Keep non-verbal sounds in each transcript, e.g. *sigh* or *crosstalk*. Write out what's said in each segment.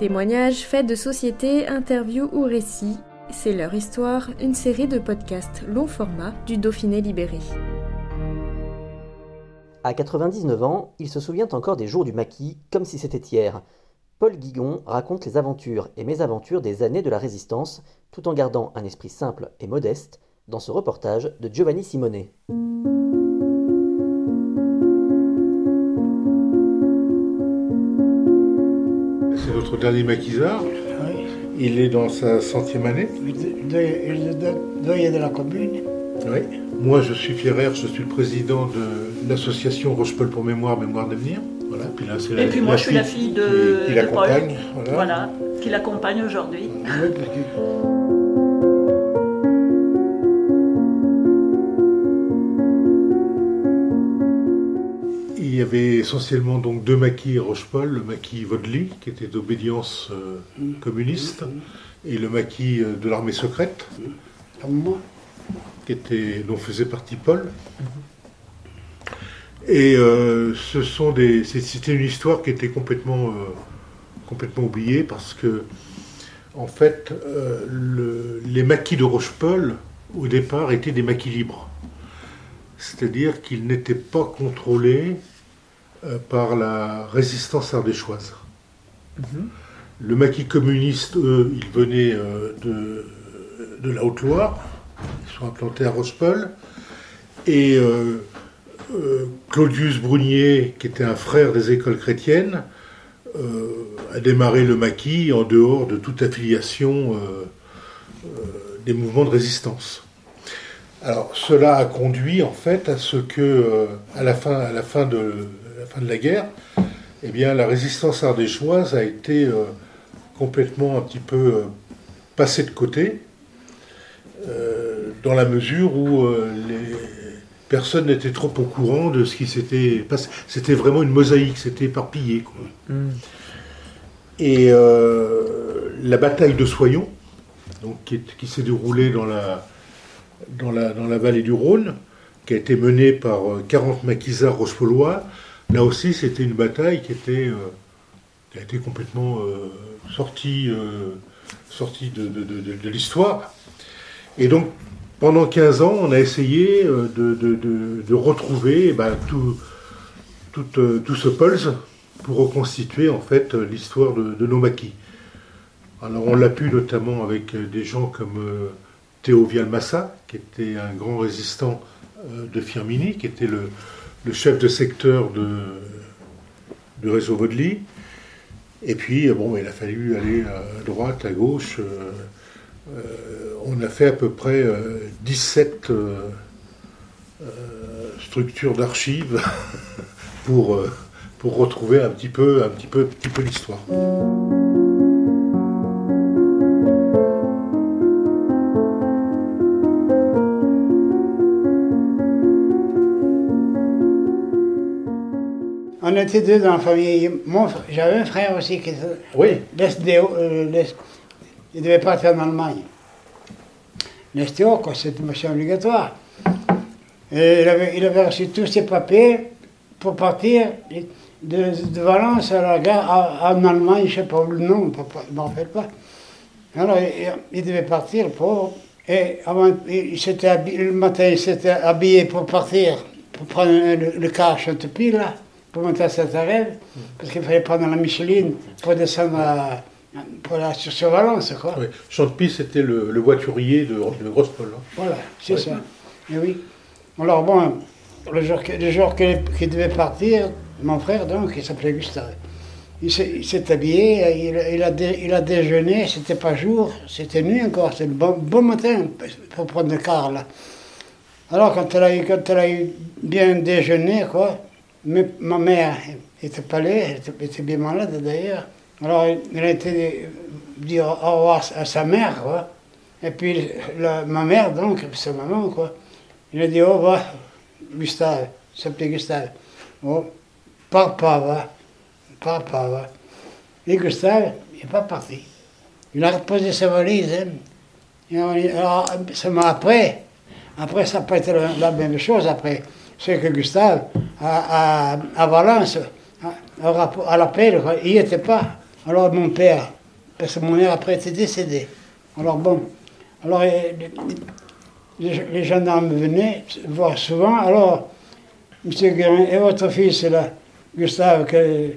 Témoignages, faits de société, interviews ou récits, c'est leur histoire, une série de podcasts long format du Dauphiné libéré. À 99 ans, il se souvient encore des jours du maquis comme si c'était hier. Paul Guigon raconte les aventures et mésaventures des années de la Résistance, tout en gardant un esprit simple et modeste, dans ce reportage de Giovanni Simonet. Notre dernier maquisard. Oui. Il est dans sa centième année. Il aller de la commune. Oui. Moi, je suis Pierre, je suis le président de l'association Rochepol pour Mémoire, Mémoire d'avenir. Voilà. Puis là, c'est Et puis moi, je suis la fille de, qui, qui de Paul. l'accompagne. Voilà. Voilà, qui l'accompagne aujourd'hui. Oui, y avait essentiellement donc deux maquis à Rochepol, le maquis Vaudely, qui était d'obédience euh, communiste, et le maquis euh, de l'armée secrète, moi, qui était, dont faisait partie Paul. Et euh, ce sont des, c'était une histoire qui était complètement, euh, complètement oubliée parce que, en fait, le- les maquis de Rochepol, au départ, étaient des maquis libres. C'est-à-dire qu'ils n'étaient pas contrôlés par la résistance ardéchoise. Le maquis communiste, eux, ils venaient euh, de, de la Haute-Loire, ils sont implantés à Rochepol, et euh, euh, Claudius Brunier, qui était un frère des écoles chrétiennes, euh, a démarré le maquis en dehors de toute affiliation euh, euh, des mouvements de résistance. Alors cela a conduit en fait à ce que, euh, à, la fin, à, la fin de, la fin de la guerre, eh bien, la résistance ardéchoise a été euh, complètement un petit peu euh, passée de côté, euh, dans la mesure où les personnes n'étaient trop au courant de ce qui s'était passé. C'était vraiment une mosaïque, c'était éparpillé. Quoi. Et la bataille de Soyon, donc, qui, est- qui s'est déroulée dans la, dans, la, dans la vallée du Rhône, qui a été menée par euh, 40 maquisards rochepolois, là aussi c'était une bataille qui, euh, a été complètement euh, sortie, euh, de, l'histoire. Et donc, pendant 15 ans, on a essayé de, retrouver eh ben, tout, tout, tout ce pulse pour reconstituer en fait l'histoire de, nos maquis. Alors on l'a pu notamment avec des gens comme Théo Vialmassa, qui était un grand résistant de Firmini, qui était le, le chef de secteur de, du réseau Vaudely. Et puis, euh, bon, il a fallu aller à droite, à gauche. euh, euh, on a fait à peu près euh, 17 euh, euh, structures d'archives *laughs* pour, pour retrouver un petit peu, un petit peu, un petit peu l'histoire. On était deux dans la famille. J'avais un frère aussi qui était Oui, l'SDO, euh, il devait partir en Allemagne. L'STO, quoi, c'était une mission obligatoire. Et il avait, il avait reçu tous ses papiers pour partir de, de Valence à la gare à- en Allemagne, je ne sais pas le nom, je ne me rappelle pas. Alors, il, il devait partir pour. Et avant, il, habillé- le matin, il s'était habillé pour partir, pour prendre le, le car à Chantepie, là, pour monter à Saint-Arève, parce qu'il fallait prendre la Micheline pour descendre à, pour la, sur, sur Valence, quoi. oui. Chantepie, c'était le, le voiturier de, de Grosse-Paul. hein. Voilà, c'est Ouais. ça. Et oui. Alors bon, le jour, que- le jour qu'il devait partir, mon frère, donc, il s'appelait Gustave, il s'est il s'est habillé, il, a- il a dé- il a déjeuné, c'était pas jour, c'était nuit encore, c'était le bon, bon matin pour prendre le car là. Alors quand elle a eu, quand elle a eu bien déjeuné, quoi, ma mère était pas là, elle était, bien malade d'ailleurs. Alors elle a été dire au revoir à sa mère, quoi. Et puis ma mère, donc, sa maman, quoi. Il a dit au revoir, Gustave, s'appelait Gustave. Oh, papa, va, papa, va. Et Gustave, il n'est pas parti. Il a reposé sa valise. hein. Alors, seulement après, après, ça n'a pas été la même chose après. C'est que Gustave, à, à, Valence, à, l'appel, quoi, il n'y était pas. Alors mon père, parce que mon père après était décédé. Alors bon, alors les, gendarmes venaient voir souvent. Alors, Monsieur Guérin, et votre fils là, Gustave, que-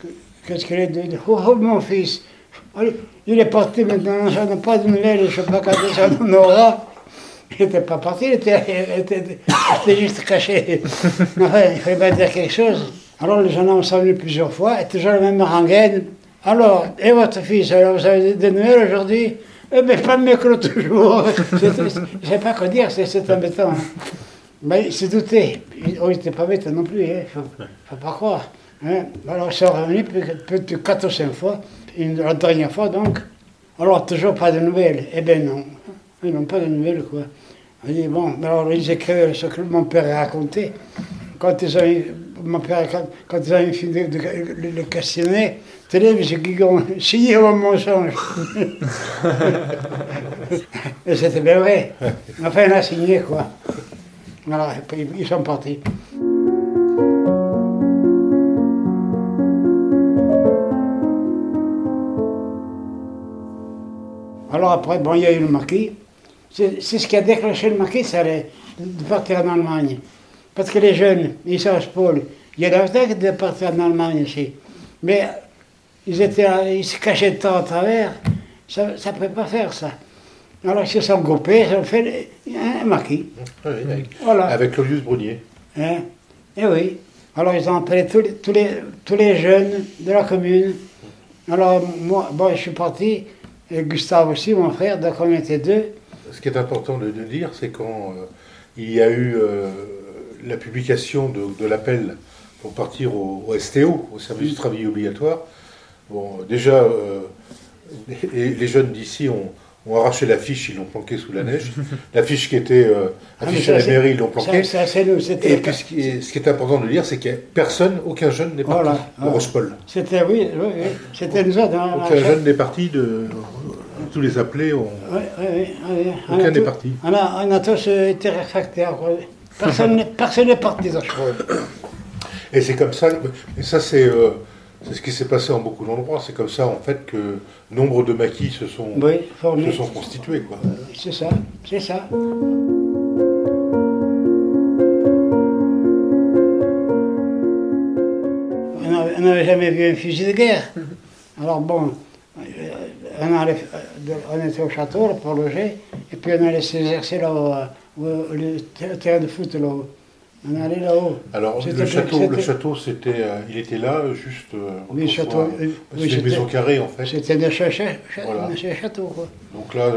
que- qu'est-ce qu'il est devenu? Oh, oh, mon fils, il est parti maintenant, j'en ai pas de nouvelles, je ne sais pas quand ça en aura. Il n'était pas parti, il était, il était- il était juste caché. Enfin, il fallait bien dire quelque chose. Alors les gendarmes sont venus plusieurs fois, et toujours la même rengaine. Alors, et votre fils, alors vous avez des nouvelles aujourd'hui? Eh bien, pas mieux que. *laughs* C'est- Je ne sais pas quoi dire, c'est embêtant. hein. Mais il s'est douté. Il n'était pas bête non plus, il ne faut, pas croire. hein. Alors ils sont revenus peut-être quatre ou cinq fois, une, la dernière fois donc. Alors toujours pas de nouvelles. Eh bien non, ils n'ont pas de nouvelles quoi. On dit bon, alors ils écrivaient ce que mon père a raconté. Quand ils ont, mon père, quand, ils ont fini de, de- le, le questionner, tenez, monsieur Guigon, signez vos mensonges. *laughs* Et c'était bien vrai. Enfin, il a signé quoi. Voilà, et puis ils sont partis. Alors après, bon, il y a eu le marquis. C'est ce qui a déclenché le marquis, c'est de, partir en Allemagne. Parce que les jeunes, ils savent Paul, il y a longtemps de partir en Allemagne ici. Mais ils, étaient, ils se cachaient de temps à travers. Ça ne pouvait pas faire ça. Alors ils se sont groupés, ils ont fait un marquis. Oui, avec, Voilà. avec Claudius Brunier. Hein? Eh oui. Alors ils ont appelé tous les, tous, les, tous les jeunes de la commune. Alors moi, bon, je suis parti, et Gustave aussi, mon frère, donc on était deux. Ce qui est important de, de dire, c'est quand euh, il y a eu euh, la publication de, de l'appel pour partir au, au STO, au service du travail obligatoire, bon, déjà, euh, les, les jeunes d'ici ont, ont arraché l'affiche, ils l'ont planquée sous la neige. *laughs* L'affiche qui était Ah, affichée à la mairie, ils l'ont planquée. Ça, c'est nous, Et puis ce qui, est, ce qui est important de dire, c'est que personne, aucun jeune n'est parti Voilà, au voilà. Rospol. C'était, oui, oui, oui. C'était nous hein, Aucun jeune n'est parti de. Tous les appelés ont. Oui, oui, oui. On Aucun n'est parti. On a, on a tous euh, été réfractaires. Personne n'est parti dans. Et c'est comme ça, et ça c'est euh, ce qui s'est passé en beaucoup d'endroits, c'est comme ça en fait que nombre de maquis se sont, se sont constitués. Quoi. C'est ça, c'est ça. On n'avait- on n'avait jamais vu un fusil de guerre. *laughs* Alors bon, euh, on, allait, euh, on était au château là, pour loger, et puis on allait s'exercer là-haut, euh, le ter- terrain de foot là-haut. On allait là-haut. Alors le château, le château c'était, euh, il était là juste. Oui, le château, c'est une maison carrée en fait. C'était un château, quoi. Donc là,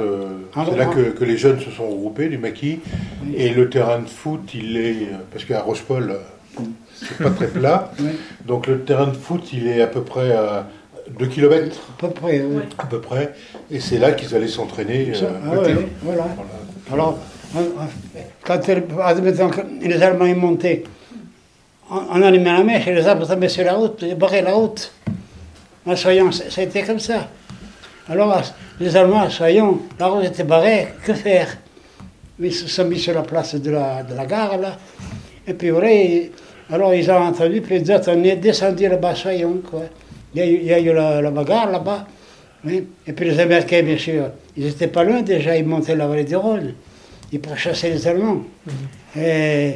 c'est là que, que les jeunes se sont regroupés, du maquis, et le terrain de foot, il est parce qu'à Rochepol, c'est pas très plat, donc le terrain de foot, il est à peu près à 2 km à peu près, oui. À peu près, et c'est là qu'ils allaient s'entraîner. Euh, ah oui, voilà. Voilà. Alors, on- on- quand elle- admettons que les Allemands y montaient, on, allumait la mèche et les arbres tombaient sur la route, ils barraient la route. En soyons, ça ça a été comme ça. Alors, les Allemands, soyons, la route était barrée, que faire? Ils se sont mis sur la place de la, de la gare, là. Et puis voilà, ils- alors ils ont entendu, puis les autres, on est descendu là-bas, soyons, quoi. Il y a eu, il y a eu la, la bagarre là-bas. oui. Et puis les Américains, bien sûr, ils n'étaient pas loin déjà, ils montaient la vallée du Rhône. Ils pourchassaient les Allemands. Et,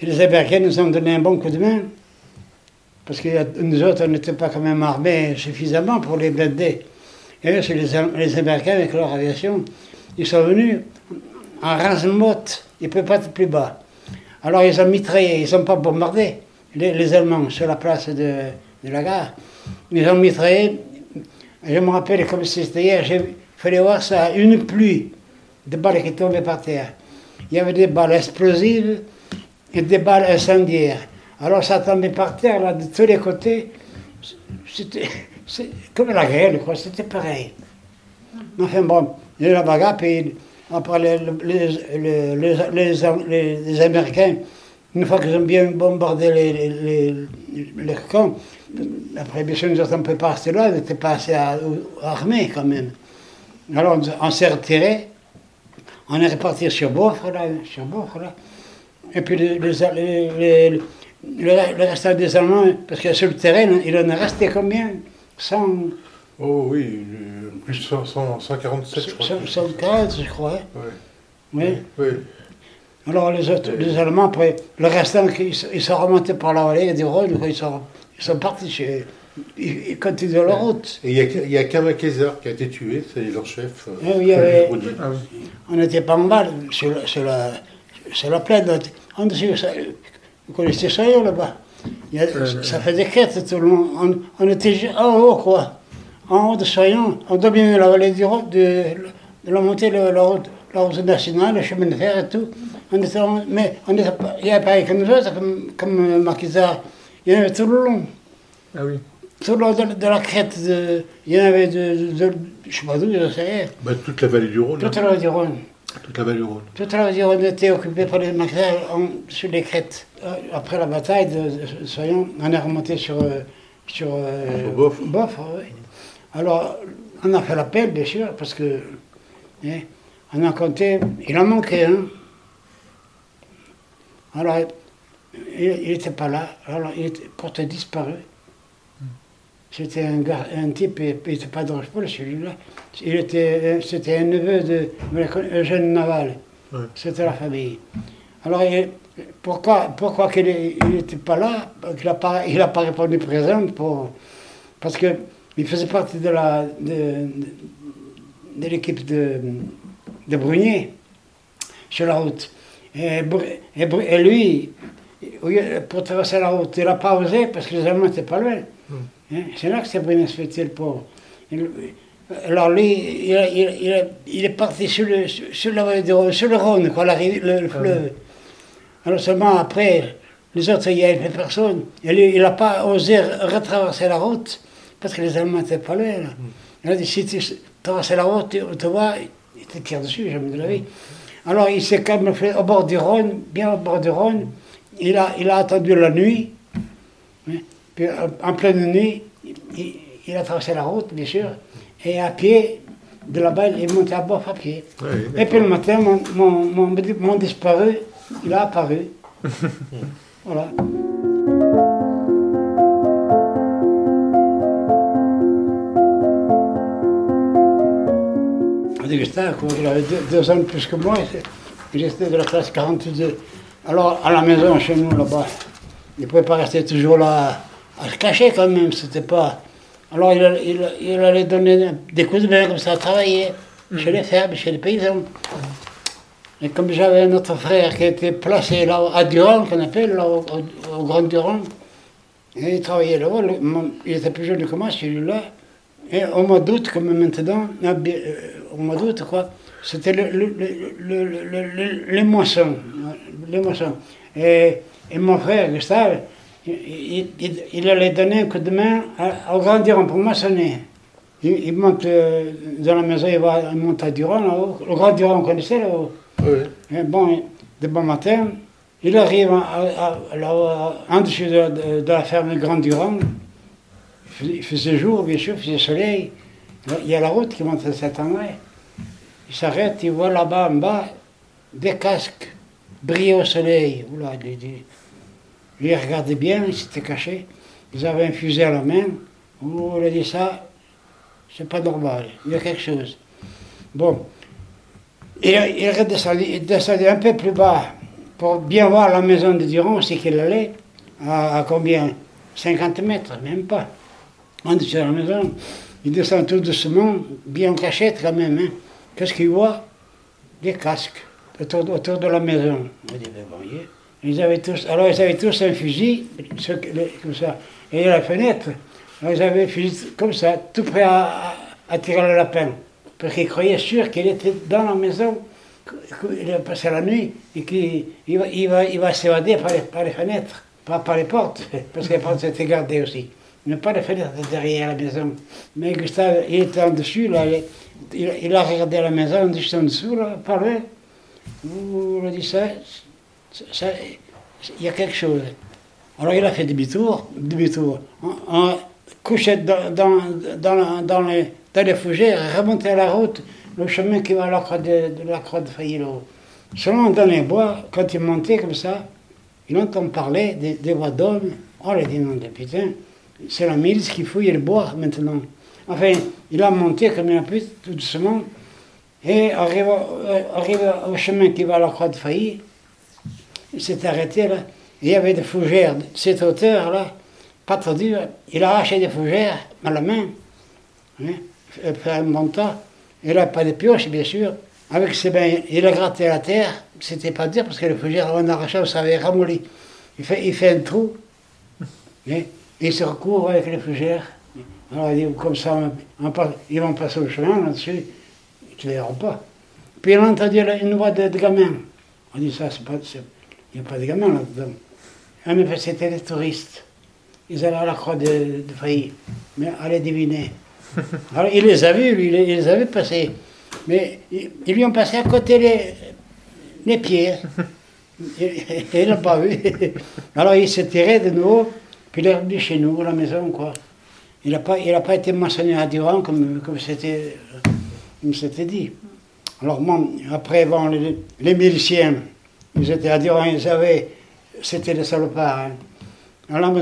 et les Américains nous ont donné un bon coup de main. Parce que nous autres, on n'était pas quand même armés suffisamment pour les blinder. Et eux, c'est les, Am- les Américains avec leur aviation. Ils sont venus en rase-motte, ils ne pouvaient pas être plus bas. Alors ils ont mitraillé, ils n'ont pas bombardé les, les Allemands sur la place de, de la gare. Ils ont mitraillé, je me rappelle comme c'était hier, il fallait voir ça, une pluie de balles qui tombaient par terre. Il y avait des balles explosives et des balles incendiaires. Alors ça tombait par terre, là, de tous les côtés. C'était comme la grêle, quoi, c'était pareil. Enfin bon, il y a la bagarre, puis après les, les, les, les, Américains, une fois qu'ils ont bien bombardé les, les camps, après bien sûr nous autres, peut pas rester là, on n'était pas assez à- armés quand même. Alors on, on s'est retiré, on est reparti sur Beaufort, là, sur là. Et puis les, les, le, restant des Allemands, parce que sur le terrain, il en est resté combien? 100, Oh oui, euh, plus de 100, 100, 147, je crois. 115, je crois. hein. Oui. Oui. Alors les, autres, les Allemands, après, le restant, ils, sont- remontés par la vallée du Rhône, ils, sont, ils sont partis chez. Ils, ils continuent leur route. Et il y a, il y a Kaiser qui a été tué, c'est leur chef. euh, Oui, il y avait- Rodin. Ah. On n'était pas en bas, sur, la- sur la, sur la plaine. En dessous, ça- vous connaissez ça là-bas? Il y a- Euh, Ça fait des quêtes tout le long. On, on était en haut, quoi. En haut de Soyon, on dominait la vallée du Rhône, de, de la montée de la route, la route nationale, le chemin de fer et tout. On était en- mais on était pas- il n'y avait pas avec nous autres, comme, comme. Il y en avait tout le long. Ah oui. Tout le long de, de la crête. De, il y en avait de, de, de- je sais pas d'où, je sais. Bah, toute la vallée du Rhône. Toute hein. la vallée du Rhône. Toute la vallée du Rhône. Toute la vie, on était occupé par les maquisards sur les crêtes. Euh, Après la bataille de, de Soyon, on est remonté sur, euh, sur, euh, Sur Bof. oui. Alors, on a fait l'appel, bien sûr, parce que hein, on a compté, il en manquait un. Alors, il n'était pas là, alors il était porté disparu. C'était un, un type, il n'était pas de Rochepol, celui-là. Il était, c'était un neveu de Eugène Naval. Ouais. C'était la famille. Alors, il- pourquoi, pourquoi qu'il n'était pas là? Qu'il n'a pas, il a pas répondu présent pour, Parce qu'il faisait partie de la de, l'équipe de, de Brunier sur la route. Et, lui, pour traverser la route, il n'a pas osé parce que les Allemands n'étaient pas loin. Hein, C'est là que c'est se fait le pauvre. Il- alors lui, il, il il est parti sur le, sur, sur la le Rhône, quoi, la le, le fleuve. Alors seulement après, les autres, il n'y avait personne. Et lui, il n'a pas osé retraverser la route parce que les Allemands n'étaient pas loin. là. Il a dit, si tu traverses la route, tu tu vois, il te tire dessus, jamais de la vie. Alors il s'est camouflé au bord du Rhône, bien au bord du Rhône. Il a, il a attendu la nuit. hein? Puis en, en pleine nuit, il, il a traversé la route, bien sûr. Et à pied, de là-bas, il est monté à bord à pied. Et puis le matin, mon, mon, mon, mon disparu, il a apparu. *laughs* voilà. Augustin, il avait deux, deux ans de plus que moi, il était de la classe 42. Alors, à la maison, chez nous, là-bas, il ne pouvait pas rester toujours là à se cacher quand même, c'était pas... Alors, il, il, il allait donner des coups de main comme ça, travailler chez les fermes, chez les paysans. Et comme j'avais un autre frère qui était placé là à Durand, qu'on appelle, là, au, au- Grand Durand, et il travaillait là-bas, il était plus jeune que moi, celui-là. Et au mois d'août, comme maintenant, ah, euh, au mois d'août, quoi, c'était le, le, le, le- le- le- les moissons. Les moissons. Et, et mon frère, Gustave, il, il- il- allait donner un coup de main à- au Grand Durand pour moissonner. Il, il monte euh, dans la maison, il, va, il monte à Durand, là-haut. Le Grand Durand, on connaissait là-haut. Et bon, de bon matin, il arrive en dessous de, de- de la ferme Grand Durand. Il faisait, jour, bien sûr, il faisait soleil. Il y a la route qui monte à cet endroit. Il s'arrête, il voit là-bas en bas des casques briller au soleil. Oula, il, dit- regardait bien, il s'était caché. Ils avaient un fusil à la main. Oh, il a dit ça, c'est pas normal, il y a quelque chose. Bon, il, redescendait, il un peu plus bas pour bien voir la maison de Durand, c'est qu'il allait. À, combien? 50 mètres, même pas. En dessous de la maison. Il descend tout doucement, bien en cachette quand même. hein. Qu'est-ce qu'il voit Des casques autour, autour de la maison. Ben. Ils avaient tous, alors ils avaient tous un fusil, comme ça. Et la fenêtre, ils avaient un fusil comme ça, tout prêt à, à- tirer le lapin. Parce qu'ils croyaient sûr qu'il était dans la maison, qu'il a passé la nuit et qu'il il va, va, va s'évader par les, par les fenêtres. pas par les portes, *laughs* parce que les portes étaient gardées aussi. Mais pas les fenêtres derrière la maison. Mais Gustave, il était en dessus, là, il, a regardé la maison, juste en dessous, là, par là. Vous le dit ça, il y a quelque chose. Alors il a fait demi-tour, demi-tour, en, en couché dans, les, fougères, remonté à la route, le chemin qui va à la croix de, la croix de Faillot. Seulement dans les bois, quand il montait comme ça, il entend parler des, voix d'hommes. Oh, il dit non, putain, c'est la milice qui fouille le bois maintenant. Enfin, il a monté comme il a pu, tout doucement, et arrive, euh, arrive au chemin qui va à la croix de Failly, il s'est arrêté là. Il y avait des fougères de cette hauteur-là, pas trop dur. Il a arraché des fougères à la main, hein, un bon tas. Il n'a pas de pioche, bien sûr. Avec ses mains, il a gratté la terre. C'était pas dur parce que les fougères, on arrachait, ça avait ramolli. Il fait, il fait un trou. hein, et il se recouvre avec les fougères. Alors il dit, comme ça, on ils vont passer au chemin là-dessus. Ils ne les verront pas. Puis il a entendu une voix de, de gamin. On dit ça, c'est pas, il n'y a pas de gamin là-dedans. Ah, mais c'était des touristes. Ils allaient à la croix de, de Failly. Mais allez deviner. *laughs* Alors il les a vus, lui, il les, il les a vus passer. Mais ils, lui ont passé à côté les, les pieds. *laughs* Il n'a pas vu. Alors il s'est tiré de nouveau, puis il est revenu chez nous, à la maison, quoi. Il n'a pas, pas été mentionné à Durand comme, comme c'était dit. Alors après, les, les miliciens, ils étaient à Durand, ils avaient, c'était des salopards. hein. Alors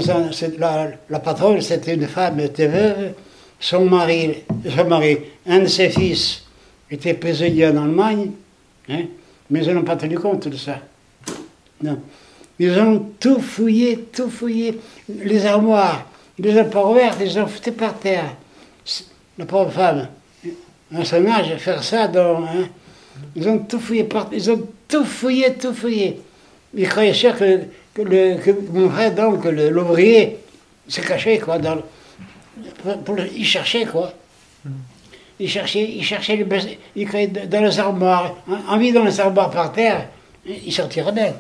la patronne, c'était une femme, elle était veuve. Son mari, son mari, un de ses fils était prisonnier en Allemagne, hein, mais ils n'ont pas tenu compte de ça. Non. Ils ont tout fouillé, tout fouillé. Les armoires, les ont pas ils les ont foutées par terre. La pauvre femme, à son âge, faire ça dans. hein, ils ont tout fouillé, par, ils ont tout fouillé, tout fouillé. Ils croyaient sûr que, le, que mon frère, donc, l'ouvrier, se cachait, quoi, dans pour- il cherchait, quoi. Il cherchait, il cherchait les il croyait dans les armoires, en, en vit dans les armoires par terre, il sortirait d'elle.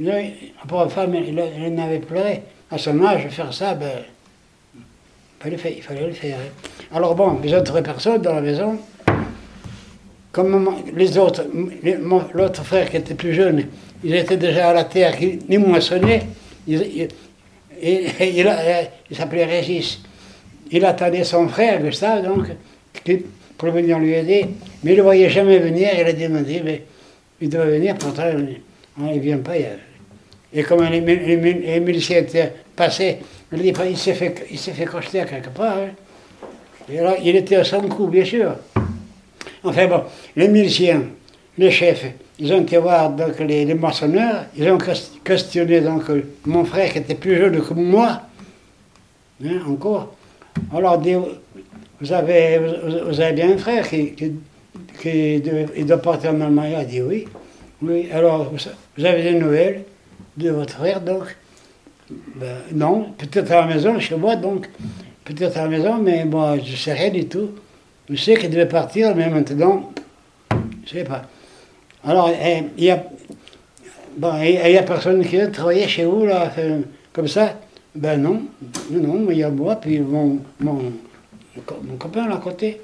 Là, la pauvre femme, elle, elle en avait pleuré. À son âge, faire ça, ben, il fallait, il fallait le faire. hein. Alors bon, les autres personnes dans la maison, comme les autres, l'autre frère qui était plus jeune, ils étaient déjà à la terre. Il, il- et *laughs* il, il s'appelait Régis. Il attendait son frère, Gustave, donc, pour venir lui aider. Mais il ne le voyait jamais venir. Il a demandé, mais il doit venir, pourtant, il ne vient pas. il Et comme mi- les miliciens étaient passés, il, il s'est fait, il fait crocheter quelque part. hein. Et là, il était son coup, bien sûr. Enfin bon, les miliciens, les chefs, ils ont été voir donc, les, moissonneurs, ils ont ques- questionné donc, mon frère qui était plus jeune que moi, hein, encore. Alors, dit, vous avez, vous, avez bien un frère qui, qui, doit partir en Allemagne? Il a dit oui. Oui, alors, vous avez des nouvelles? De votre frère, donc ben, Non, peut-être à la maison, chez moi, donc. Peut-être à la maison, mais moi, je ne sais rien du tout. Je sais qu'il devait partir, mais maintenant, je ne sais pas. Alors, eh, il y a, bon, a- personne qui veut travailler chez vous, là, comme ça? Ben non, non, non, mais il y a moi, puis mon, mon, mon copain là à côté.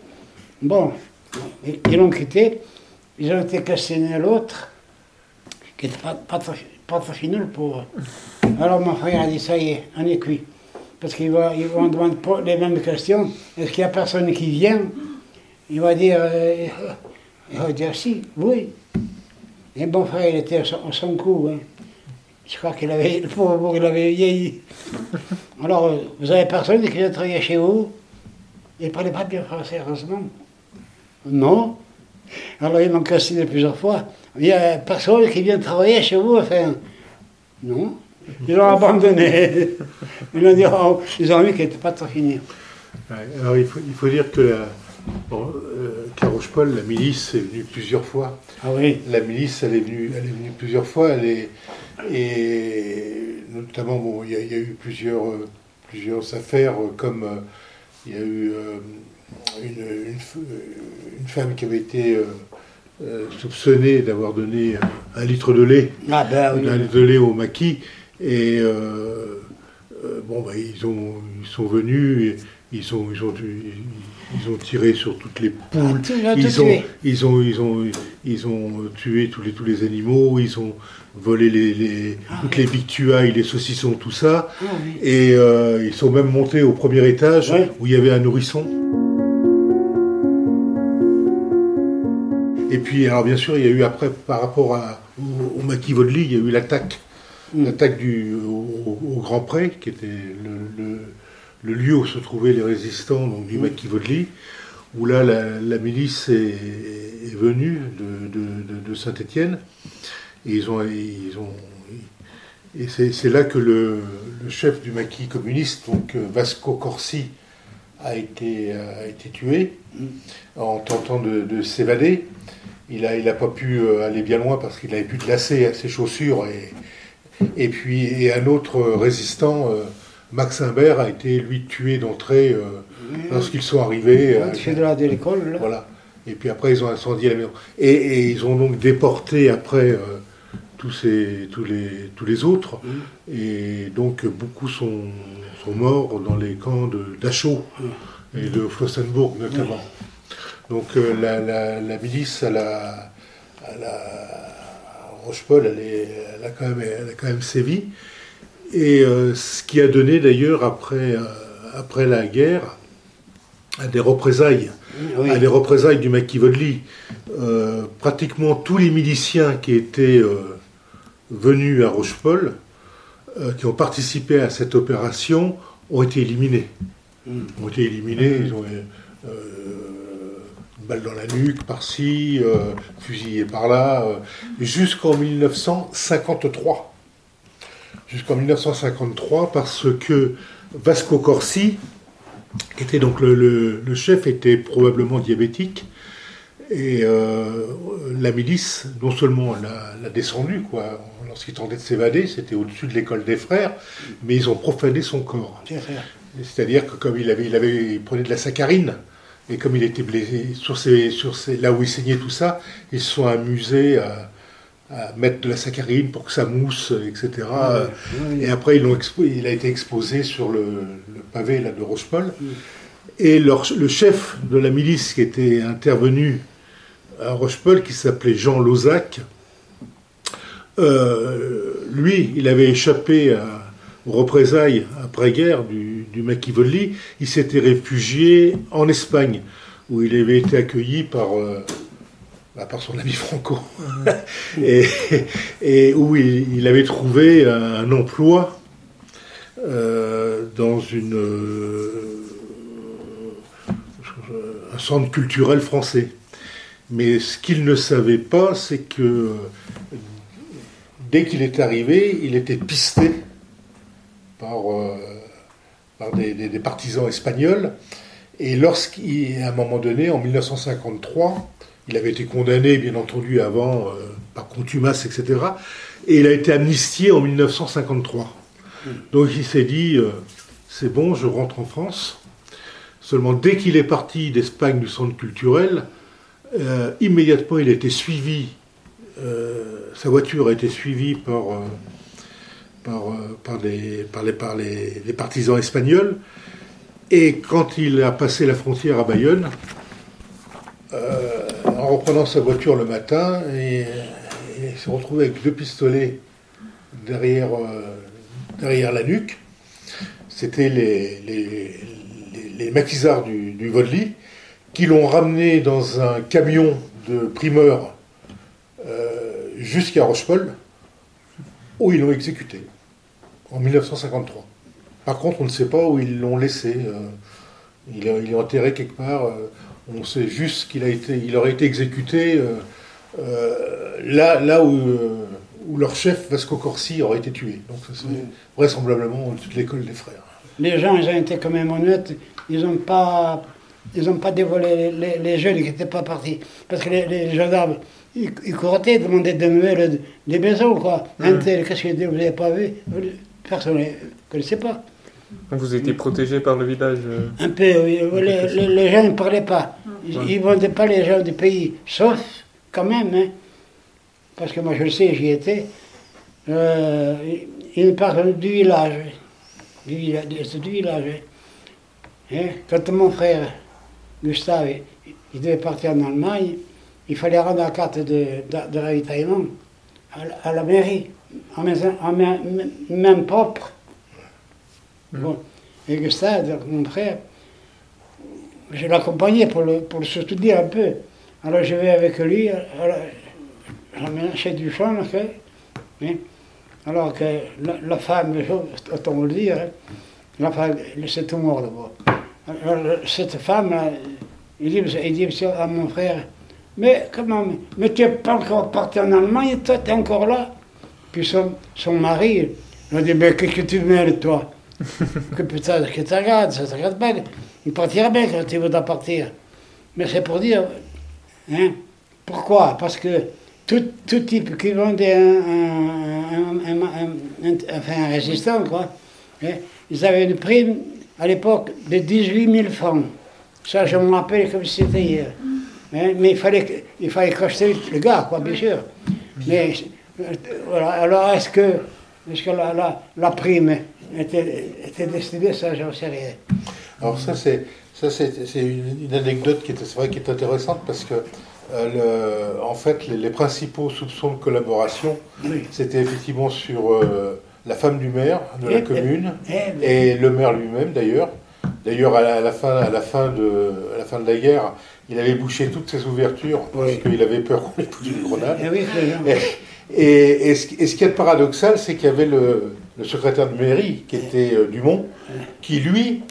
Bon, ils l'ont quitté, ils ont été questionnés à l'autre, qui n'était pas, pas, fini, le pauvre. Alors mon frère a dit, ça y est, on est cuit. Parce ils vont demander pas les mêmes questions. Est-ce qu'il n'y a personne qui vient? Il va dire, euh, il va dire si, oui. Et mon frère, il était à son, coup. hein. Je crois qu'il avait, le pauvre, il avait vieilli. Alors, euh, vous avez personne qui vient travailler chez vous? Il ne parlait pas bien français, heureusement. Non. Alors, ils m'ont questionné plusieurs fois. Il y a personne qui vient travailler chez vous, enfin. Non. Ils ont abandonné. Ils ont dit, oh, ils ont vu qu'il n'était pas trop fini. Alors il faut, il faut dire que la, bon, euh, qu'à Rochepol, la milice est venue plusieurs fois. Ah oui. La milice, elle est venue, elle est venue plusieurs fois. Elle est, et notamment, bon, il y, a- il y a eu plusieurs, euh, plusieurs affaires, euh, comme euh, il y a eu euh, une, une euh, femme qui avait été euh, euh, soupçonné d'avoir donné un, un litre de lait, Ah ben oui. un litre de lait au maquis. Et euh, euh, bon, bah, ils, ont, ils sont venus, et ils ont, ils, ont, ils ont tiré sur toutes les poules. Tout- ils ont tout Ils ont, tué. ils ont, ils ont, ils ont tué tous les, tous les animaux, ils ont volé les, les- toutes les victuailles, les saucissons, tout ça. Ah oui. Et euh, ils sont même montés au premier étage où il y avait un nourrisson. Et puis, alors bien sûr, il y a eu après, par rapport à, au, au maquis Vaudely, il y a eu l'attaque. Mm. L'attaque du, au, au Grand Pré, qui était le, le- le lieu où se trouvaient les résistants donc, du maquis Vaudely, où là, la, la milice est, est venue de, de- de- de Saint-Étienne. Et ils ont, ils ont, et c'est là que le, le chef du maquis communiste, donc euh, Vasco Corsi, a été, a été tué en tentant de, de s'évader. Il n'a il a pas pu euh, aller bien loin parce qu'il n'avait plus de lacets à ses chaussures. Et, et puis et un autre résistant, euh, Max Imbert, a été lui tué d'entrée euh, lorsqu'ils sont arrivés. Au-dessus de la de l'école, là. voilà. Et puis après, ils ont incendié la maison. Et, et ils ont donc déporté après tous, ces, tous, les, tous les autres. Et donc, beaucoup sont, sont morts dans les camps de Dachau et de Flossenburg notamment. Donc, euh, la, la- la milice à la, à la à Rochepol, elle, est- elle a quand même, elle a quand même sévi. Et euh, ce qui a donné d'ailleurs, après, euh, après la guerre, à des représailles Oui. à les représailles du euh, pratiquement tous les miliciens qui étaient venus à Rochepol, qui ont participé à cette opération, ont été éliminés. Ont été éliminés, ils ont une balle dans la nuque par-ci, euh, fusillés par-là, euh, jusqu'en 1953. Jusqu'en 1953, parce que Vasco Corsi, qui était donc le, le- le chef, était probablement diabétique. Et euh, la milice, non seulement l'a descendu, quoi, lorsqu'il tentait de s'évader, c'était au-dessus de l'école des frères, mais ils ont profané son corps. C'est-à-dire que comme il avait, il avait, il prenait de la saccharine, et comme il était blessé sur ses, sur ses, là où il saignait tout ça, ils se sont amusés à, à mettre de la saccharine pour que ça mousse, etc. oui. Et après, ils l'ont expo- il a été exposé sur le, le pavé là, de Rochepol. Et leur- le chef de la milice qui était intervenu à Rochepol, qui s'appelait Jean Lozac, euh, lui, il avait échappé à- aux représailles après-guerre du, du. Il s'était réfugié en Espagne, où il avait été accueilli par, euh, bah, par son ami Franco, *laughs* et, et où il, il avait trouvé un, un emploi euh, dans une, euh, un centre culturel français. Mais ce qu'il ne savait pas, c'est que dès qu'il est arrivé, il était pisté par, euh, par des, des- des partisans espagnols. Et lorsqu'à un moment donné, en 1953, il avait été condamné, bien entendu, avant, euh, par contumace, etc. Et il a été amnistié en 1953. Donc il s'est dit, euh, c'est bon, je rentre en France. Seulement, dès qu'il est parti d'Espagne du centre culturel, euh, immédiatement il a été suivi, sa voiture a été suivie par, par, euh, les, par les- les partisans espagnols. Et quand il a passé la frontière à Bayonne, euh, en reprenant sa voiture le matin, et, il s'est retrouvé avec deux pistolets derrière, euh, derrière la nuque. C'était les, les, les, maquisards du, du qui l'ont ramené dans un camion de primeur euh, jusqu'à Rochepol, où ils l'ont exécuté en 1953. Par contre, on ne sait pas où ils l'ont laissé. euh, il, est, enterré quelque part. euh, on sait juste qu'il a été, il aurait été exécuté euh, là, là où, où leur chef Vasco Corsi aurait été tué. Donc, ça, c'est vraisemblablement au-dessus de l'école des frères. Les gens, ils ont été quand même honnêtes. Ils n'ont pas, ils n'ont pas dévoilé les, jeunes qui n'étaient pas partis. Parce que les, les gendarmes, ils, ils couraient, ils demandaient de- des maisons, quoi. Un tel, qu'est-ce qu'il dit, vous n'avez pas vu Personne ne connaissait pas. Vous étiez protégé par le village. euh, Un peu, oui, les, les- les gens ne parlaient pas. Ils ne vendaient pas les gens du pays, sauf quand même, hein, parce que moi je le sais, j'y étais, euh, il me parle du village, du village, du, village. hein. Hein, Quand mon frère Gustave, il, devait partir en Allemagne, il fallait rendre la carte de, de- de ravitaillement à la mairie, en main, propre. Bon. Et Gustave, donc, mon frère, je l'accompagnais pour le, pour le soutenir un peu. Alors je vais avec lui, j'emmène chez Duchamp, hein. alors que la, la femme, autant le dire, hein, la femme, c'est tout mort. Alors, cette femme, là, il dit, il dit à mon frère, mais comment, mais tu n'es pas encore parti en Allemagne, toi, tu es encore là? Puis son, son mari, il a dit, mais qu'est-ce que tu mêles, toi *laughs* Que putain, que tu regardes, ça te regarde pas. Il partira bien quand tu voudras partir. Mais c'est pour dire, hein, pourquoi? Parce que tout, tout type qui vendait un, un, un, un- un- enfin, un résistant, quoi, hein, ils avaient une prime à l'époque de 18 000 francs. Ça, je me rappelle comme si c'était hier. Hein, mais il fallait, il fallait le gars, quoi, bien sûr. Mais voilà, alors est-ce que, est que la, la, la prime était, était destinée, ça, j'en sais rien. Alors ça c'est ça c'est une, anecdote qui est vrai qui est intéressante parce que euh, le- en fait les, les principaux soupçons de collaboration Oui. c'était effectivement sur euh, la femme du maire de la Et- commune Eh, et le maire lui-même d'ailleurs. D'ailleurs à la, à la fin à la fin de à la fin de la guerre il avait bouché toutes ses ouvertures parce qu'il avait peur qu'on lui pousse une grenade. eh oui. Et, ce, qui- et ce qui est paradoxal, c'est qu'il y avait le, le secrétaire de mairie, qui était euh, Dumont, qui lui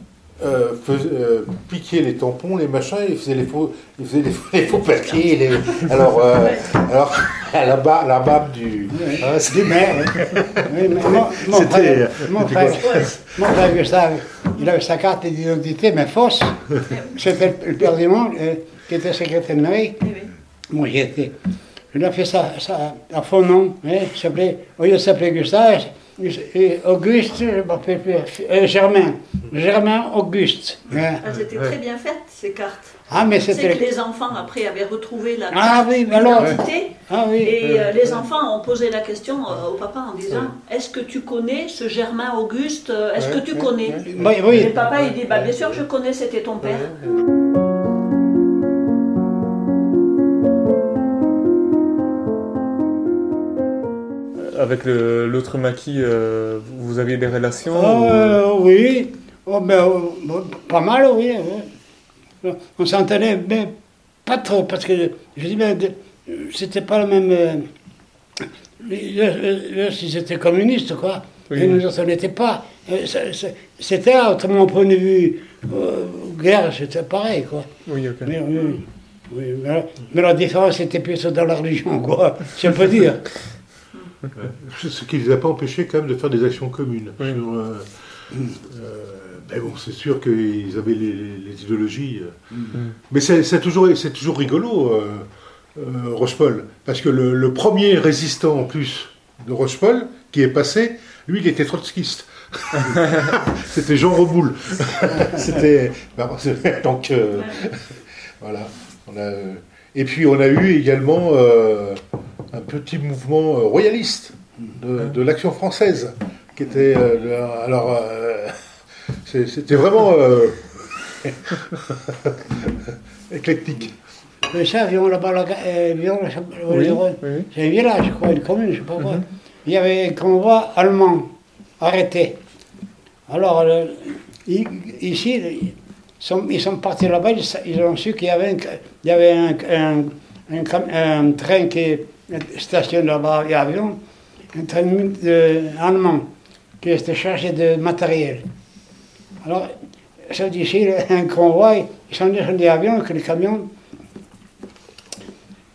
euh, faisait, euh, piquait les tampons, les machins, il faisait les faux, il faisait les, faux- les faux papiers. les- alors, euh, alors, à la, barbe, la barbe du. Hein, c'est- Du maire, oui. Mon, frère, mon frère, mon frère Gustave, il avait sa carte d'identité, mais fausse. *laughs* C'était le père Dumont, euh, qui était secrétaire de mairie. Moi, j'y étais. Il a fait ça, ça à fond nom. Hein, il s'appelait, au lieu de s'appeler Gustave, Auguste, je m'appelle plus, euh, Germain. Germain Auguste. hein. Elles étaient très bien faites, ces cartes. Ah, mais C'est que c'était. les enfants, après, avaient retrouvé la Ah carte oui, mais alors-. Ah oui. Et euh, les enfants ont posé la question euh, au papa en disant Est-ce que tu connais ce Germain Auguste Est-ce que tu connais? Oui, Et oui. le papa, il dit bah, Bien sûr, je connais, c'était ton père. Avec le- l'autre maquis, euh, vous aviez des relations ou- Euh, oui, Oh, ben, pas mal, oui. oui. On s'entendait, mais pas trop, parce que je dis, de- c'était pas le même. eux, ils étaient communistes, quoi. Oui. Et nous autres, on n'était pas. C'était, autre mon point de vue, euh, guerre, c'était pareil, quoi. Oui, ok. Mais, oui, oui, mais, la- mais la différence était plutôt dans la religion, quoi, si on peut dire. *laughs* Ce qui ne les a pas empêchés quand même de faire des actions communes. Oui. Sur, euh, euh, mais bon, c'est sûr qu'ils avaient les, les- les idéologies. euh. Mais c'est c'est toujours, c'est toujours rigolo, euh, euh, Rochepol, parce que le, le premier résistant en plus de Rochepol qui est passé, lui, il était trotskiste. *laughs* C'était Jean Reboul. *laughs* C'était c'est- donc euh, voilà. On a, et puis on a eu également euh, un petit mouvement euh, royaliste de, de l'action française, qui était euh, alors euh, *laughs* c'était vraiment euh, *laughs* éclectique. Mais ça, Vion là-bas, Vion, Oui, oui. c'est un village, crois, une commune, je sais pas Mhm. quoi. Il y avait un convoi allemand arrêté. Alors, ici, ils sont, ils sont partis là-bas, ils, ont su qu'il y avait un, il y avait un, train qui stationne là-bas, un train allemand qui était chargé de matériel. Alors, ça dit ici, un convoi, ils sont descendus d'avion, que les camions,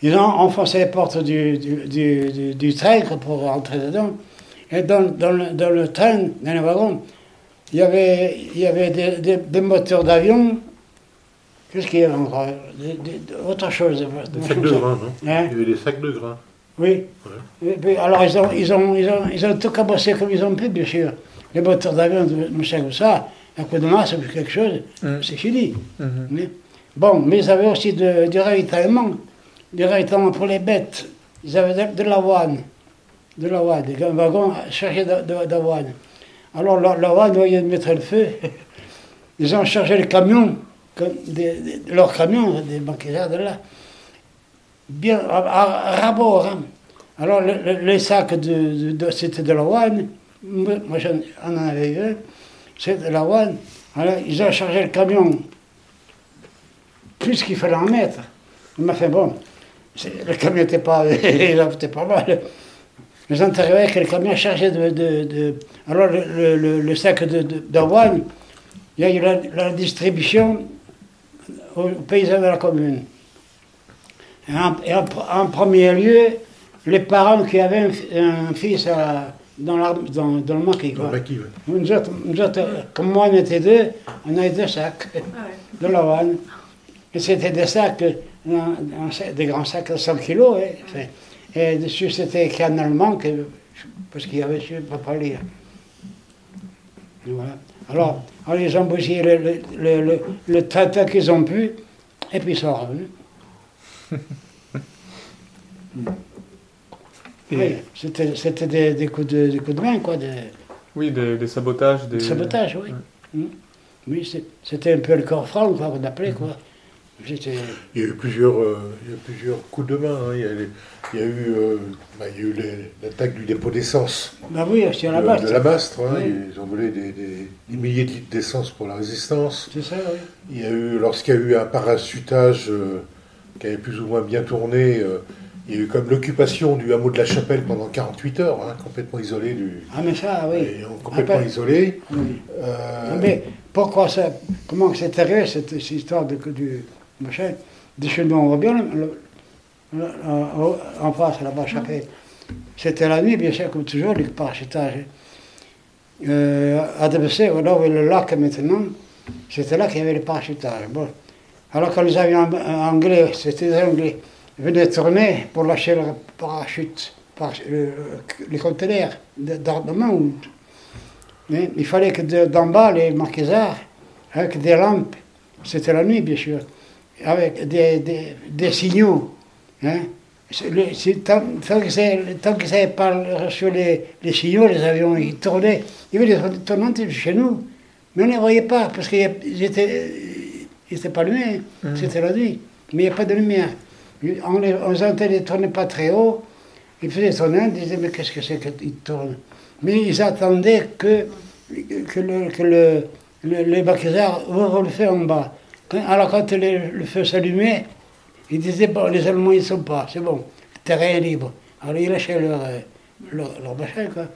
ils ont enfoncé les portes du, train pour rentrer dedans. Et dans, le, train, dans le wagon, il y avait, des, des- des moteurs d'avion. Qu'est-ce qu'il y avait encore Des- des- autre chose. Des sacs de grains, non Hein Il y avait des sacs de grains. oui. Et puis, alors ils ont, ils, ont, ils, ont, ils ont tout cabossé comme ils ont pu, bien sûr. Les moteurs d'avion, de machin comme ça, un coup de masse ou quelque chose, Mm. c'est fini. Mhm. Mais- bon, mais ils avaient aussi de- du ravitaillement. directement pour les bêtes. Ils avaient de, de l'avoine. De l'avoine, un wagon chargé d'avoine. Alors la- l'avoine, au lieu de mettre le feu, *laughs* ils ont chargé le camion, comme des, des- leur camion, des banquisards de là, bien à, à- rabord. hein. Alors le- le- les sacs, de, de- de- c'était de l'avoine, moi j'en avait eu c'était de l'avoine. Alors ils ont chargé le camion plus qu'il fallait en mettre. Il m'a fait bon, le camion n'était pas, *laughs* pas mal. Les arrivés avec le camion chargé de. de- de- alors le, le- sac de- de- il y a eu la, la distribution aux paysans de la commune. Et en, et en pr- en premier lieu, les parents qui avaient un, fi- un fils à- dans, la- dans, dans le maquis. Dans le maquis, ouais. Nous autres, nous autres, comme moi on était deux, on avait deux sacs de l'avoine. Et c'était des sacs, des grands sacs de 100 kilos. hein. Enfin, Et dessus c'était écrit en allemand, que- parce qu'il y avait, peux pas lire. Voilà. Alors, alors, ils ont bousillé le, le, le, le, le qu'ils ont pu, et puis ils sont revenus. Oui, c'était des, des, coups de, des coups de main, quoi. Des, Oui, des, des sabotages. Des... sabotages, oui. Ouais. Mm. Oui, c'était un peu le corps franc, quoi, qu'on appelait, quoi. Il y a eu plusieurs, euh, il y a eu plusieurs coups de main. hein. Il, y a, les- il y a eu, euh, bah, il y a eu l'attaque du dépôt d'essence Bah oui, la de, la Mastre. hein. Oui. Ils ont volé des, des- des milliers de litres d'essence pour la résistance. C'est ça, oui. Il y a eu, lorsqu'il y a eu un parachutage euh, qui avait plus ou moins bien tourné, il y a eu comme l'occupation du hameau de la Chapelle pendant 48 heures, hein, complètement isolé du, Ah, mais ça, oui. et, complètement Après- isolé. Oui. Euh, Mais pourquoi ça Comment c'est arrivé cette, cette histoire de, du machin De chez nous, on voit bien le- le- le- en- en face, là-bas. C'était la nuit, bien sûr, comme toujours, le parachutage. Euh, à Debessé, là où le lac maintenant, c'était là qu'il y avait le parachutage. Bon. Alors quand les avions ang- anglais, c'était des anglais, venaient tourner pour lâcher le parachute, par, euh, les conteneurs d'armement il fallait que de- d'en bas, les marquisards, avec des lampes, c'était la nuit bien sûr, avec des, des, des signaux. Hein. Le- c'est- tant, tant que n'avaient pas reçu les, les signaux, les avions ils tournaient. Il y avait des tournantes chez nous, mais on ne les voyait pas parce qu'ils étaient, ils étaient pas allumés, c'était la nuit, mais il n'y a pas de lumière. On, les, on les entendait, ils ne tournaient pas très haut, ils faisaient tourner, ils disaient mais qu'est-ce que c'est qu'ils tournent? Mais ils attendaient que, que, le, que le, le- les maquisards ouvrent le feu en bas. Quand- alors quand le, le feu s'allumait, ils disaient bon, les Allemands ils ne sont pas, c'est bon, le terrain est libre. Alors ils lâchaient leur, euh, leur, leur machin quoi.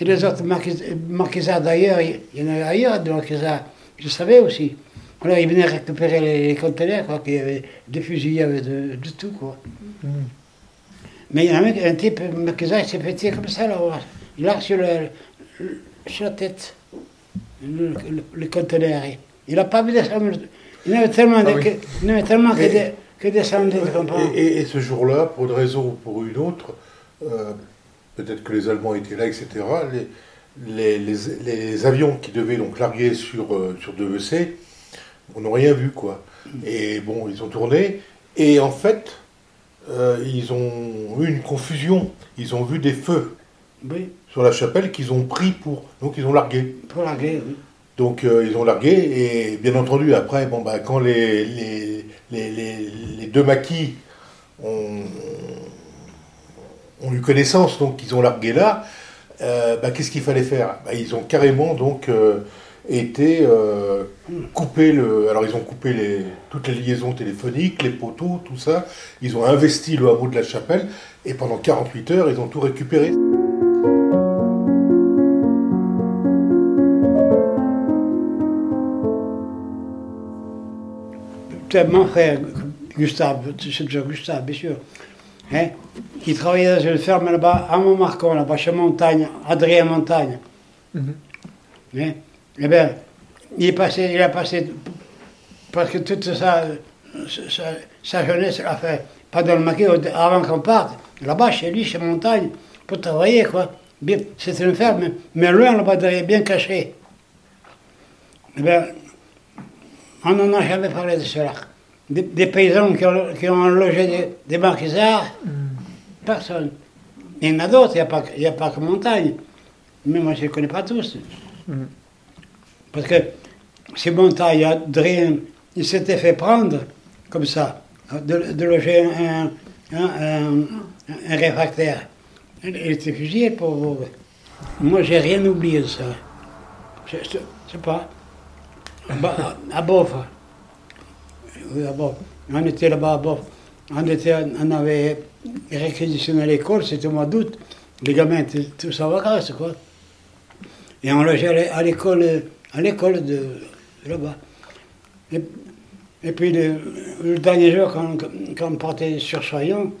Et les autres marquis- marquisards d'ailleurs, il y en avait ailleurs des marquisards, je savais aussi. Alors ils venaient récupérer les, les conteneurs, quoi, qu'il y avait des fusils, il y avait de, de tout quoi. Mais il y en a un, un type, un marquisard, il s'est pété comme ça, là, là sur, le, le- sur la tête, le, le, le conteneur. Il n'a pas vu descendre. Il y avait tellement, de, Ah oui. que, il y en avait tellement que, Et- des- que descendre, tu comprends Et, et- et ce jour-là, pour une raison ou pour une autre, euh, peut-être que les Allemands étaient là, etc., les, les, les- les avions qui devaient donc larguer sur, euh, sur Devecé, on n'a rien vu, quoi. Et bon, ils ont tourné, et en fait, euh, ils ont eu une confusion. Ils ont vu des feux Oui, sur la chapelle qu'ils ont pris pour... Donc ils ont largué. pour la guerre, oui. Donc euh, ils ont largué et bien entendu après bon bah quand les, les, les, deux maquis ont, eu connaissance donc ils ont largué là euh, bah, qu'est-ce qu'il fallait faire? Bah, ils ont carrément donc euh, été coupé le alors ils ont coupé les, toutes les liaisons téléphoniques les poteaux tout ça. Ils ont investi le hameau de la chapelle et pendant 48 heures ils ont tout récupéré mon frère Gustave, c'est déjà Gustave, bien sûr. Hein, qui travaillait dans une ferme là-bas, à Montmarcon, là-bas, chez Montagne, Adrien Montagne. Mhm. Hein, eh bien, il, est passé, il a passé, parce que toute sa, sa, sa jeunesse, a fait, pas dans le maquis, avant qu'on parte, là-bas, chez lui, chez Montagne, pour travailler, quoi. Bien, C'était une ferme, mais loin, là-bas, derrière, bien caché. Eh bien, on n'en a jamais parlé de cela. des, des paysans qui ont, qui ont logé des, des banquisards Personne. Il y en a d'autres, il n'y a, pas que- il y a pas que Montagne. Mais moi, je ne les connais pas tous. Parce que ces Montagne, Adrien, il s'était fait prendre comme ça, de, de loger un, un, un- un réfractaire. Il était fusillé pour vous. Moi, j'ai rien oublié de ça. Je je sais pas. À Beauf. Oui, à. On était là-bas à Beauf. On, était, on avait réquisitionné l'école, c'était au mois d'août. Les gamins étaient tous en vacances, quoi. Et on logeait à l'é- à l'école, à l'école de, là-bas. Et, puis le, dernier jour, quand, quand on partait sur Soyon,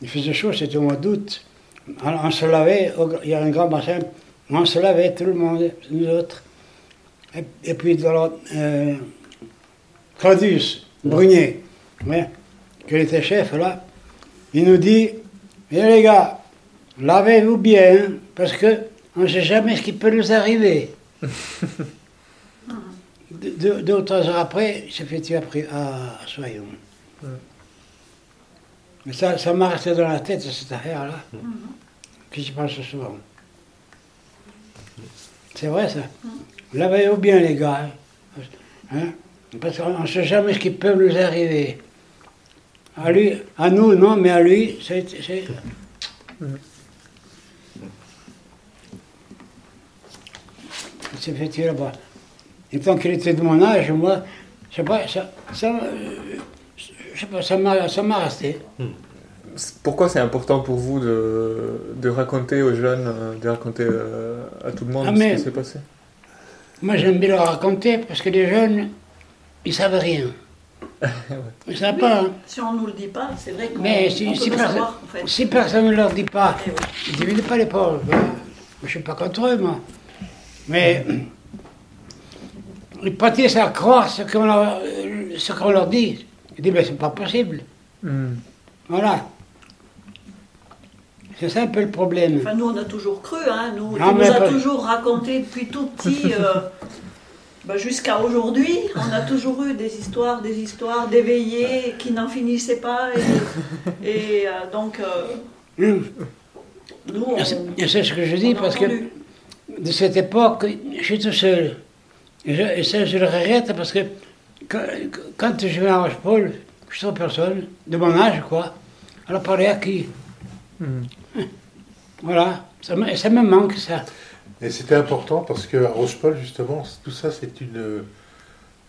il faisait chaud, c'était au mois d'août. On, on se lavait, il y a un grand bassin, on se lavait tout le monde, nous autres. Et, et puis dans la, euh, Claudius Brunier, ouais, qui était chef là, il nous dit, eh les gars, lavez-vous bien, hein, parce que on ne sait jamais ce qui peut nous arriver. *laughs* deux, ou trois heures après, il s'est fait tuer à Soyon. Mais ça, ça m'a resté dans la tête, cette affaire-là. Puis j'y pense souvent. C'est vrai ça. Lavez-vous bien les gars. hein? Parce qu'on ne sait jamais ce qui peut nous arriver. À lui, à nous, non, mais à lui, c'est. c'est- Il s'est fait tuer là-bas. Et tant qu'il était de mon âge, moi, je sais pas, ça, ça, euh, je sais pas, ça m'a, resté. Pourquoi c'est important pour vous de, de raconter aux jeunes, euh, de raconter euh, à tout le monde Ah, ce qui s'est passé? Moi, j'aime bien leur raconter parce que les jeunes, ils savent rien. *laughs* Ils savent Oui, pas. hein. Si on ne nous le dit pas, c'est vrai qu'on Mais on si, peut si pas personne, savoir, en fait. si personne ne leur dit pas, Eh oui. ils ne divisent pas les pauvres. Ben, moi, je ne suis pas contre eux, moi. Mais ils pâtissent à croire ce qu'on leur, ce qu'on leur dit. Ils disent, ben, c'est pas possible. Hmm. Voilà. C'est ça un peu le problème. Enfin, nous, on a toujours cru, hein. Nous, tu mais nous as pas- toujours raconté depuis tout petit, euh, bah, jusqu'à aujourd'hui. On a toujours eu des histoires, des histoires d'éveillés qui n'en finissaient pas. Et, et, euh, donc, euh, nous, c'est- ce que je dis parce que de cette époque, je suis tout seul. Et, je- et ça, je le regrette parce que quand, quand je vais à Roche-Paul, je trouve personne, de mon âge, quoi. Alors, parler à qui Hmm. Voilà, ça me, ça me manque, ça. Et c'était important parce que à Rochepol, justement, tout ça, c'est une,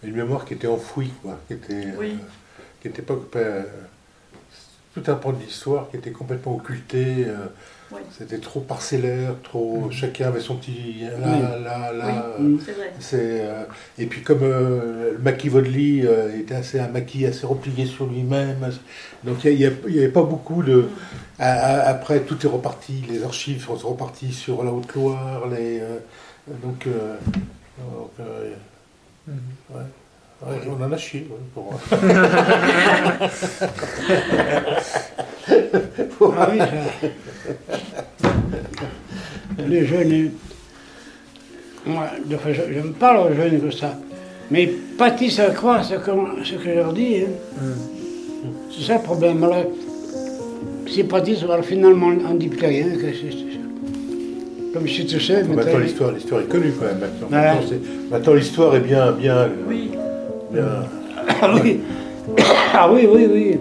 une mémoire qui était enfouie, quoi, qui était, Oui. euh, qui était pas, pas- tout un pan de l'histoire qui était complètement occulté. euh, Oui. C'était trop parcellaire, trop. Chacun avait son petit là, Oui. là, là. Oui. euh, C'est vrai. c'est, euh, et puis comme euh, le maquis euh, était assez, un maquis assez replié sur lui-même, donc il n'y avait pas beaucoup de... après tout est reparti, les archives sont reparties sur la Haute-Loire, les, euh, donc, euh, euh, ouais. Ouais, on en a chié. ouais, pour- *laughs* Ah oui. Les jeunes, moi, de je, je me parle aux jeunes comme ça, mais ils pâtissent à croire ce, qu'on- ce que je leur dis. hein. C'est ça le problème. Alors, s'ils pâtissent, alors finalement, on ne dit plus rien. que c'est- c'est- comme je suis tout seul, Maintenant, maintenant, l'histoire, l'histoire est connue quand même. Maintenant. Maintenant, c'est- maintenant, l'histoire est bien, bien, Oui. bien. Ah oui, *coughs* ah oui, oui, oui.